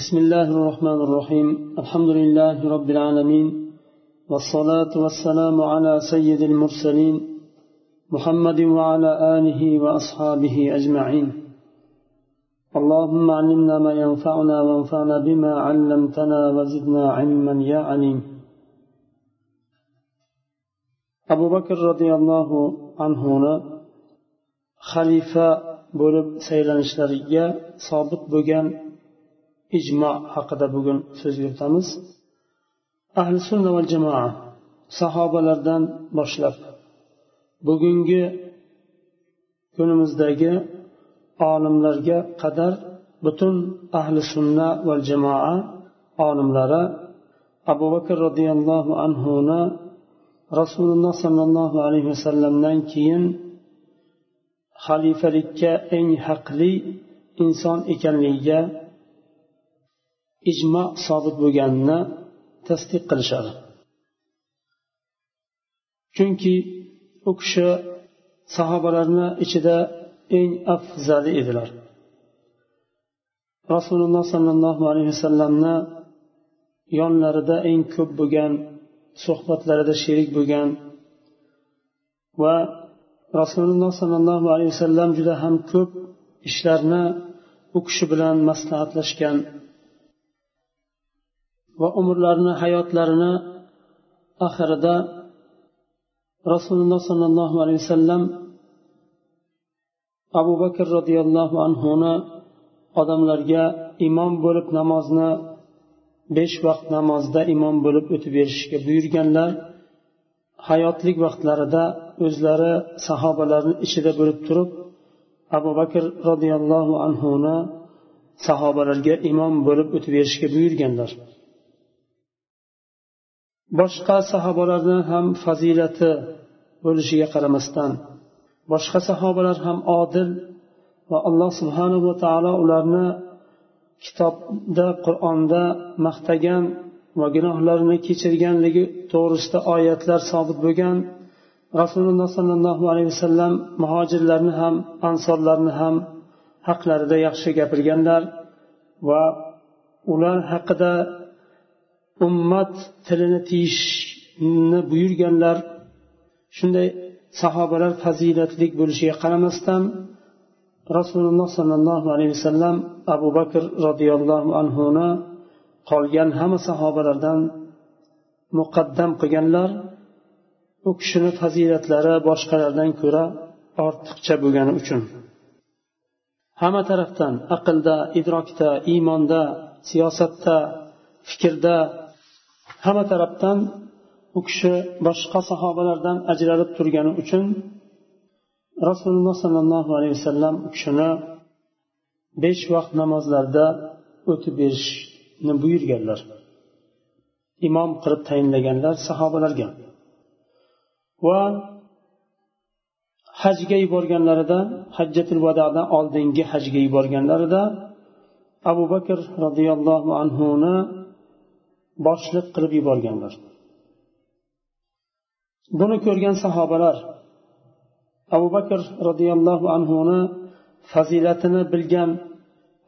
بسم الله الرحمن الرحيم. الحمد لله رب العالمين. والصلاة والسلام على سيد المرسلين محمد وعلى آله وأصحابه أجمعين. اللهم علمنا ما ينفعنا وانفعنا بما علمتنا وزدنا علما يا عليم. أبو بكر رضي الله عنه خليفة bo'lib saylanishlariga sobit bo'lgan ijmo haqida bugun so'z yuritamiz. Ahli sunna va jamoa sahobalardan boshlab bugungi kunimizdagi olimlarga qadar butun ahli sunna va jamoa olimlari abu bakr roziyallohu anhuni rasululloh sollallohu alayhi vasallamdan keyin xalifalikka eng haqli inson ekanligiga ijmo sobit bo'lganini tasdiq qilishadi. Chunki u kishi sahobalarni ichida eng afzali edilar. Rasululloh sollallohu alayhi vasallamni yonlarida eng ko'p bo'lgan suhbatlarida sherik bo'lgan va rasululloh sollallohu alayhi vasallam juda ham ko'p ishlarni u kishi bilan maslahatlashgan va umrlarini hayotlarini oxirida rasululloh sollallohu alayhi vasallam abu bakr roziyallohu anhuni odamlarga imom bo'lib namozni besh vaqt namozda imom bo'lib o'tib berishga buyurganlar hayotlik vaqtlarida o'zlari sahobalarni ichida bo'lib turib abu bakr roziyallohu anhuni sahobalarga imom bo'lib o'tib berishga buyurganlar. Boshqa sahobalarni ham fazilati bo'lishiga qaramasdan boshqa sahobalar ham odil va alloh subhanava taolo ularni kitobda qur'onda maqtagan va gunohlarini kechirganligi to'g'risida oyatlar sobit bo'lgan rasululloh sollallohu alayhi vasallam muhojirlarni ham ansorlarni ham haqlarida yaxshi gapirganlar va ular haqida ummat tilini tiyishni buyurganlar shunday sahobalar fazilatli bo'lishiga qaramasdan rasululloh sollallohu alayhi vasallam abu bakr roziyallohu anhuni qolgan hamma sahobalardan muqaddam qilganlar. U kishini fazilatlari boshqalardan ko'ra ortiqcha bo'lgani uchun. Hamma tarafdan aqlda idrokda iymonda siyosatda fikrda hamma tarafdan u kishi boshqa sahobalardan ajralib turgani uchun rasululloh sollallohu alayhi vasallam u kishini besh vaqt namozlarda o'tib berishni buyurganlar. Imom qilib tayinlaganlar sahobalarga. Va hajga yuborganlarida hajjatul vadodan oldingi hajga yuborganlarida abu bakr roziyallohu anhuni boshliq qilib yuborganlar. Buni ko'rgan sahobalar abu bakr roziyallohu anhuni fazilatini bilgan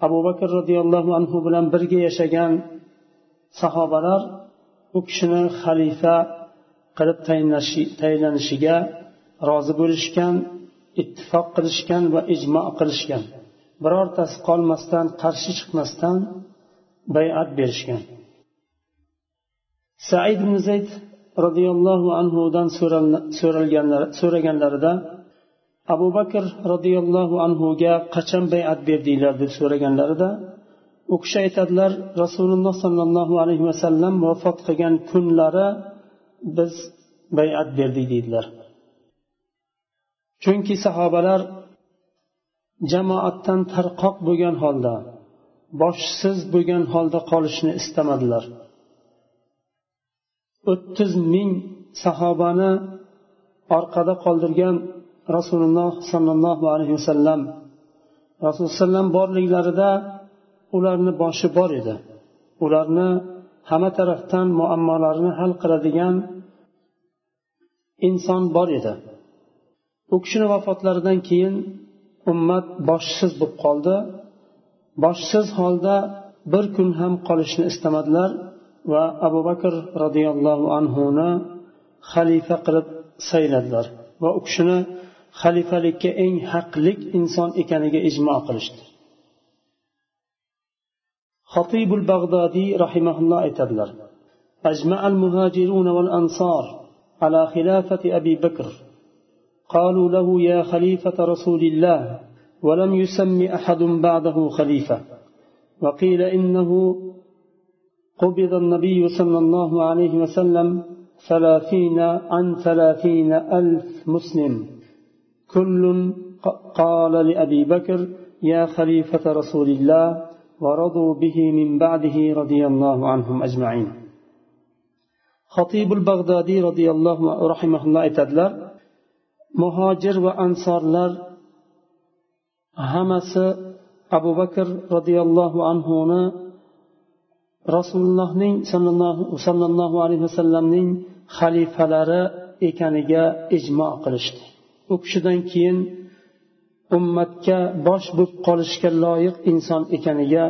abu bakr roziyallohu anhu bilan birga yashagan sahobalar u kishini xalifa qilib tayinlanishiga rozi bo'lishgan ittifoq qilishgan va ijmo qilishgan. Birortasi qolmasdan qarshi chiqmasdan bayat berishgan. Said ibn zayd roziyallohu anhudan so'raganlarida abu bakr roziyallohu anhuga qachon bayat berdinglar deb so'raganlarida u kishi aytadilar rasululloh sollallohu alayhi vasallam vafot qilgan kunlari biz bayat berdik deydilar chunki sahobalar jamoatdan tarqoq bo'lgan holda boshsiz bo'lgan holda qolishni istamadilar. O'ttiz ming sahobani orqada qoldirgan rasululloh sollallohu alayhi vasallam rasululloh borliklarida ularni boshi bor edi. Ularni hamma tarafdan muammolarini hal qiladigan inson bor edi. U kishini vafotlaridan keyin ummat boshsiz bo'lib qoldi. Boshsiz holda bir kun ham qolishni istamadilar. va abu bakr roziyallohu anhuni xalifa qilib sayladilar va u kishini xalifalikka eng haqlik inson ekaniga ijmo qilishdi خطيب البغدادي رحمه الله aytadilar أجمع المهاجرون والأنصار على خلافة أبي بكر قالوا له يا خليفة رسول الله ولم يسم أحد بعده خليفة وقيل إنه قبض النبي صلى الله عليه وسلم ثلاثين عن ثلاثين ألف مسلم. كل قال لأبي بكر يا خليفة رسول الله ورضوا به من بعده رضي الله عنهم أجمعين. خطيب البغدادي رضي الله رحمه الله aytadilar muhojir va ansorlar hammasi abu bakr roziyallohu anhuni rasulullohning sollallohu alayhi vasallamning xalifalari ekaniga ijmo qilishdi. U kishidan keyin ummatga bosh bo'lib qolishga loyiq inson ekaniga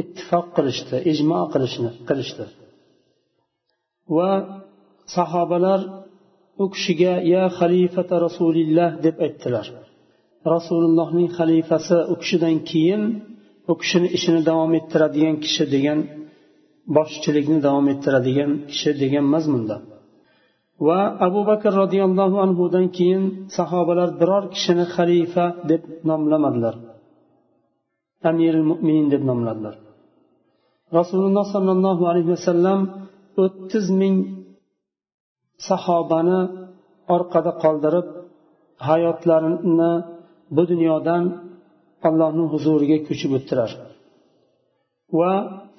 ittifoq qilishdi ijmo qilishni qilishdi. Va sahobalar u kishiga ya xalifata rasulilloh deb aytdilar. Rasulullohning xalifasi u kishidan keyin u kishini ishini davom ettiradigan kishi degan boshchilikni davom ettiradigan kishi degan mazmunda va abu bakr roziyallohu anhudan keyin sahobalar biror kishini xalifa deb nomlamadilar. Amiril mo'minin deb nomladilar. Rasululloh sollallohu alayhi vasallam o'ttiz ming sahobani orqada qoldirib hayotlarini bu dunyodan allohni huzuriga ko'chib o'tdilar va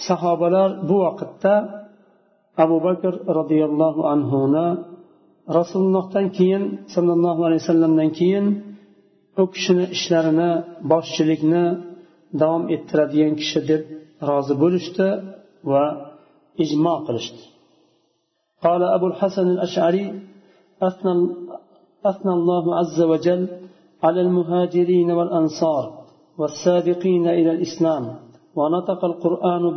sahobalar bu vaqtda abu bakr roziyallohu anhuni rasulullohdan keyin sollallohu alayhi vasallamdan keyin u kishini ishlarini boshchilikni davom ettiradigan kishi deb rozi bo'lishdi va ijmo qilishdi قال أبو الحسن الأشعري أثنى, أثنى الله عز وجل على المهاجرين والأنصار والسابقين إلى الإسلام. ونطق القرآن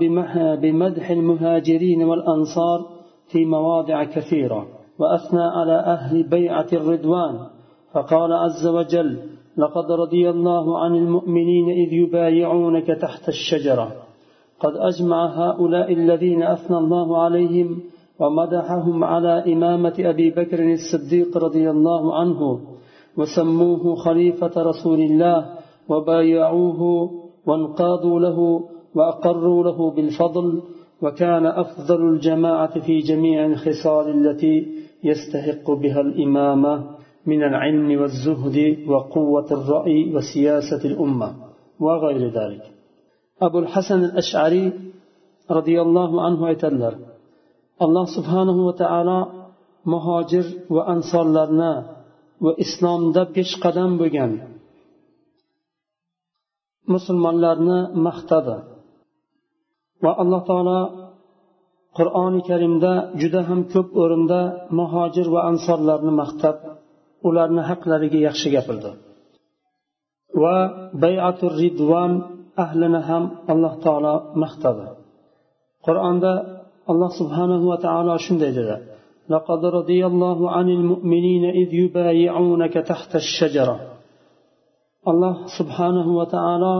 بمدح المهاجرين والأنصار في مواضع كثيرة وأثنى على أهل بيعة الرضوان. فقال عز وجل لقد رضي الله عن المؤمنين إذ يبايعونك تحت الشجرة. قد أجمع هؤلاء الذين أثنى الله عليهم ومدحهم على إمامة أبي بكر الصديق رضي الله عنه وسموه خليفة رسول الله وبايعوه وانقادوا له وأقروا له بالفضل وكان أفضل الجماعة في جميع الخصال التي يستحق بها الإمامة من العلم والزهد وقوة الرأي وسياسة الأمة وغير ذلك. أبو الحسن الأشعري رضي الله عنه يتلر الله سبحانه وتعالى مهاجر وأنصار لنا وإسلام دبش قدم بجن. musulmonlarni maqtadi va alloh taolo qur'oni karimda juda ham ko'p o'rinda muhojir va ansorlarni maqtab ularni haqlariga yaxshi gapirdi va bayatur ridvon ahlini ham alloh taolo maqtadi qur'onda alloh subhanahu va taolo shunday dedi لقد رضي الله عن المؤمنين إذ يبايعونك تحت الشجرة alloh subhanahu va taolo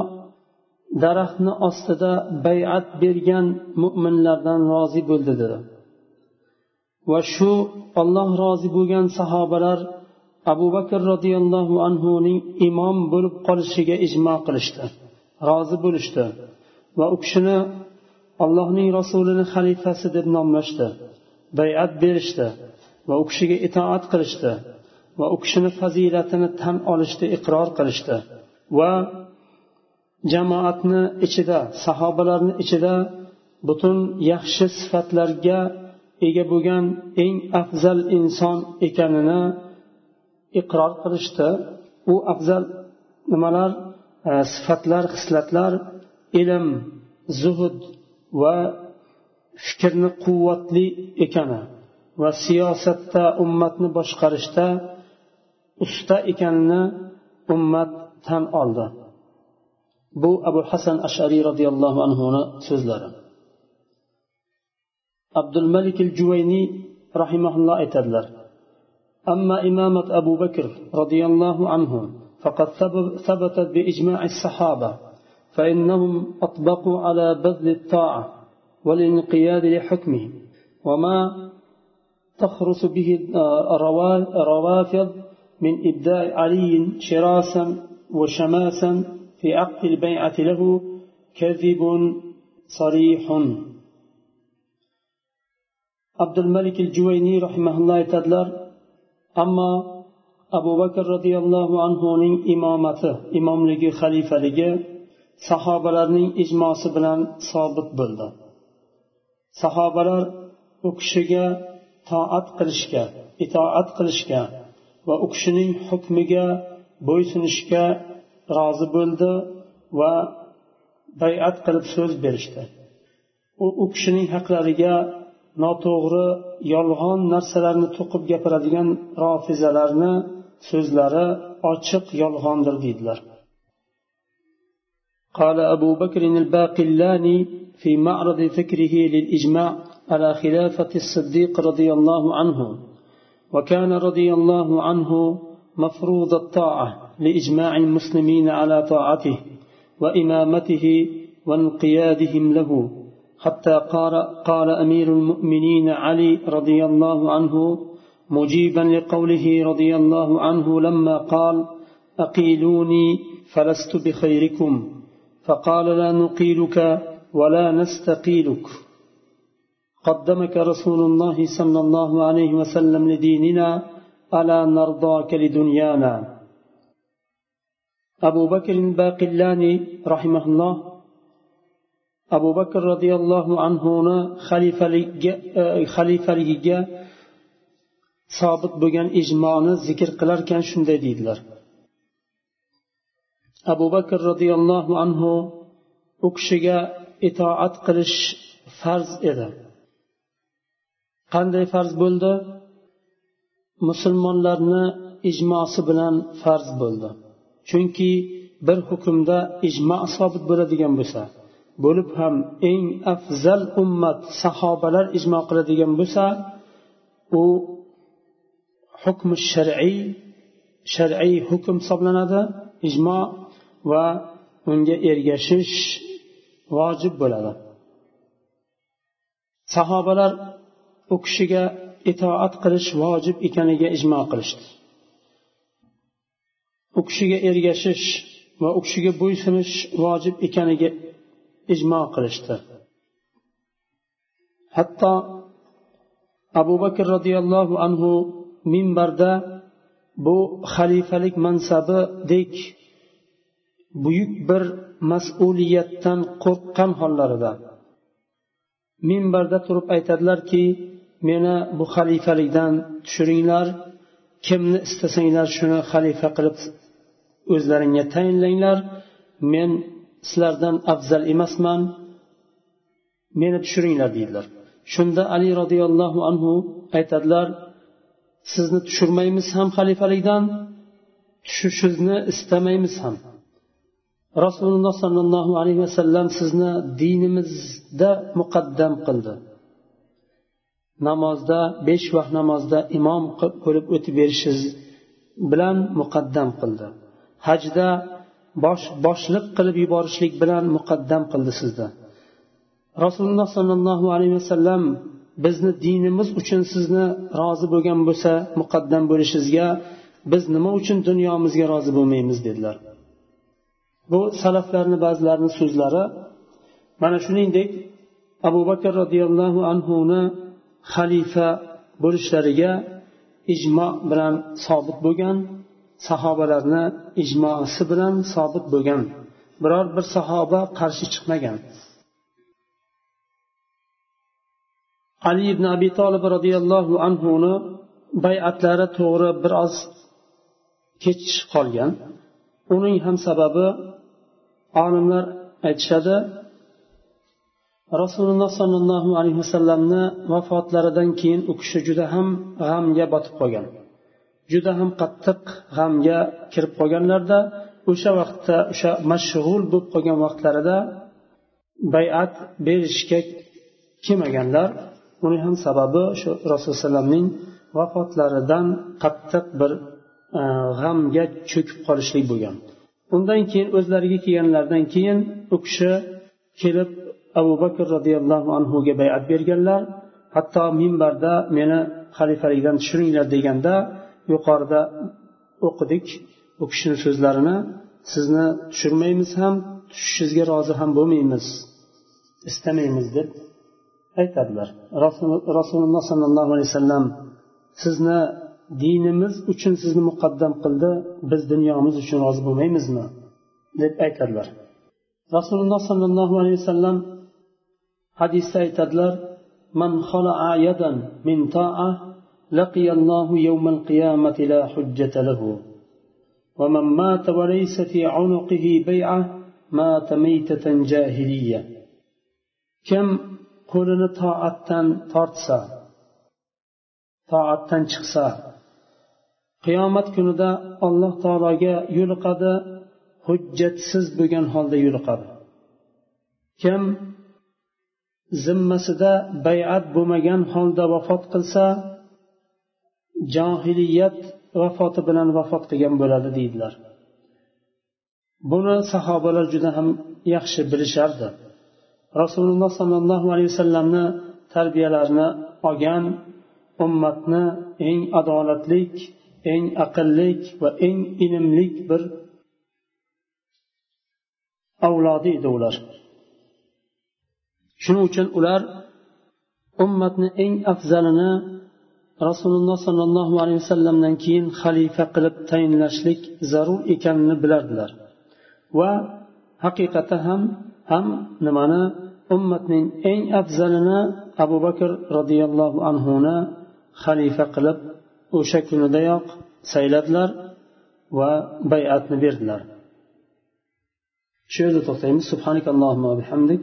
daraxtni ostida bayat bergan mo'minlardan rozi bo'ldi dedi. Va shu olloh rozi bo'lgan sahobalar abu bakr roziyallohu anhuning imom bo'lib qolishiga ijmo qilishdi rozi bo'lishdi va u kishini allohning rasulini xalifasi deb nomlashdi bayat berishdi va u kishiga itoat qilishdi. Va u kishini fazilatini tan olishdi iqror qilishdi va jamoatni ichida sahobalarni ichida butun yaxshi sifatlarga ega bo'lgan eng afzal inson ekanini iqror qilishdi. U afzal nimalar? E, sifatlar xislatlar ilm zuhud va fikrni quvvatli ekani va siyosatda ummatni boshqarishda usta ekanini ummat tan oldi bu abu hasan ashariy roziyallohu anhuni so'zlari abdul malik al juvayniy rahimaulloh aytadilar أما إمامة أبو بكر رضي الله عنه فقد ثبتت بإجماع الصحابة فإنهم أطبقوا على بذل الطاعة والانقياد لحكمه وما تخرس به الروافض من إبداء علي شراسا وشماسا في عقد البيعة له كذب صريح عبد الملك الجويني رحمه الله تدلر أما أبو بكر رضي الله عنه إمامته إمام لجي خليفة لجي sahobalarning ijmosi bilan sobit bo'ldi sahobalar u kishiga toat qilishga itoat qilishga va u kishining hukmiga bo'ysunishga rozi bo'ldi va bayat qilib so'z berishdi u u kishining haqlariga noto'g'ri yolg'on narsalarni to'qib gapiradigan rofizalarni so'zlari ochiq yolg'ondir deydilar قال أبو بكر الباقلاني في معرض ذكره للإجماع على خلافة الصديق رضي الله عنه وكان رضي الله عنه مفروض الطاعة لإجماع المسلمين على طاعته وإمامته وانقيادهم له حتى قال, قال أمير المؤمنين علي رضي الله عنه مجيبا لقوله رضي الله عنه لما قال أقيلوني فلست بخيركم فقال لا نقيلك ولا نستقيلك. قدمك رسول الله صلى الله عليه وسلم لديننا ألا نرضاك لدنيانا أبو بكر الباقلاني رحمه الله أبو بكر رضي الله عنه xalifaligiga sobit bo'lgan ijmoni zikr qilarkan shunday deydilar abu bakr roziyallohu anhu u kishiga itoat qilish farz edi qanday farz bo'ldi? Musulmonlarni ijmosi bilan farz bo'ldi. Chunki bir hukmda ijmo sobit bo'ladigan bo'lsa bo'lib ham eng afzal ummat sahobalar ijmo qiladigan bo'lsa u hukmi shar'iy shar'iy hukm hisoblanadi ijmo va unga ergashish vojib bo'ladi. Sahobalar u kishiga itoat qilish vojib ekaniga ijmo qilishdi. U kishiga ergashish va u kishiga bo'ysunish vojib ekaniga ijmo qilishdi. Hatto abu bakr roziyallohu anhu minbarda bu xalifalik mansabidek buyuk bir mas'uliyatdan qo'rqqan hollarida minbarda turib aytadilarki meni bu xalifalikdan tushiringlar. Kimni istasanglar shuni xalifa qilib o'zlaringga tayinlanglar. Men sizlardan afzal emasman. Meni tushiringlar deydilar. Shunda ali roziyallohu anhu aytadilar sizni tushirmaymiz ham xalifalikdan tushishingizni istamaymiz ham. Rasululloh sollallohu alayhi vasallam sizni dinimizda muqaddam qildi. Namozda besh vaqt namozda imom bo'lib o'tib berishingiz bilan muqaddam qildi. Hajda bosh boshliq qilib yuborishlik bilan muqaddam qildi sizni rasululloh sollallohu alayhi vasallam bizni dinimiz uchun sizni rozi bo'lgan bo'lsa muqaddam bo'lishingizga biz nima uchun dunyomizga rozi bo'lmaymiz dedilar. Bu salaflarni ba'zilarini so'zlari. Mana shuningdek abu bakr roziyallohu anhuni xalifa bo'lishlariga ijmo bilan sobit bo'lgan sahobalarni ijmosi bilan sobit bo'lgan. Biror bir sahoba qarshi chiqmagan. Ali ibn abi tolib roziyallohu anhuni bayatlari to'g'ri biroz kech qolgan. Uning ham sababi olimlar aytishadi rasululloh sollallohu alayhi vasallamni vafotlaridan keyin u kishi juda ham g'amga botib qolgan. Juda ham qattiq g'amga kirib qolganlarda o'sha vaqtda o'sha mashg'ul bo'lib qolgan vaqtlarida bayat berishga kelmaganlar. Buni ham sababi shu rasululloh alayhivasallamning vafotlaridan qattiq bir e, g'amga cho'kib qolishlik bo'lgan. Undan keyin o'zlariga kelganlaridan keyin u kishi kelib abu bakr roziyallohu anhuga bayat berganlar hatto minbarda meni xalifalikdan tushiringlar deganda yuqorida o'qidik u kishini so'zlarini sizni tushirmaymiz ham tushishingizga rozi ham bo'lmaymiz istamaymiz deb aytadilar. Rasululloh sollallohu alayhi vasallam sizni dinimiz uchun sizni muqaddam qildi biz dunyomiz uchun rozi bo'lmaymizmi? deb aytadilar. Rasululloh sollallohu alayhi vasallam hadisda aytadilar من خلع يدا من طاعة لقي الله يوم القيامة لا حجة له ومن مات وليس في عنقه بيعة مات ميتة جاهلية kim qo'lini toatdan tortsa toatdan chiqsa qiyomat kunida alloh taologa yo'liqadi hujjatsiz bo'lgan holda yo'liqadi kim zimmasida bayat bo'lmagan holda vafot qilsa johiliyat vafoti bilan vafot qilgan bo'ladi deydilar. Buni sahobalar juda ham yaxshi bilishardi. Rasululloh sollallohu alayhi vasallamni tarbiyalarini olgan ummatni eng adolatlik eng aqllik va eng ilmlik bir avlodi edi ular. Shuning uchun ular ummatni eng afzalini rasululloh sollallohu alayhi vasallamdan keyin xalifa qilib tayinlashlik zarur ekanini bilardilar. Va haqiqatda ham ham nimani ummatning eng afzalini abu bakr roziyallohu anhuni xalifa qilib o'sha kunidayoq sayladilar va bayatni berdilar. Shu yerda to'xtaymiz. Subhanak allohumma bihamdik.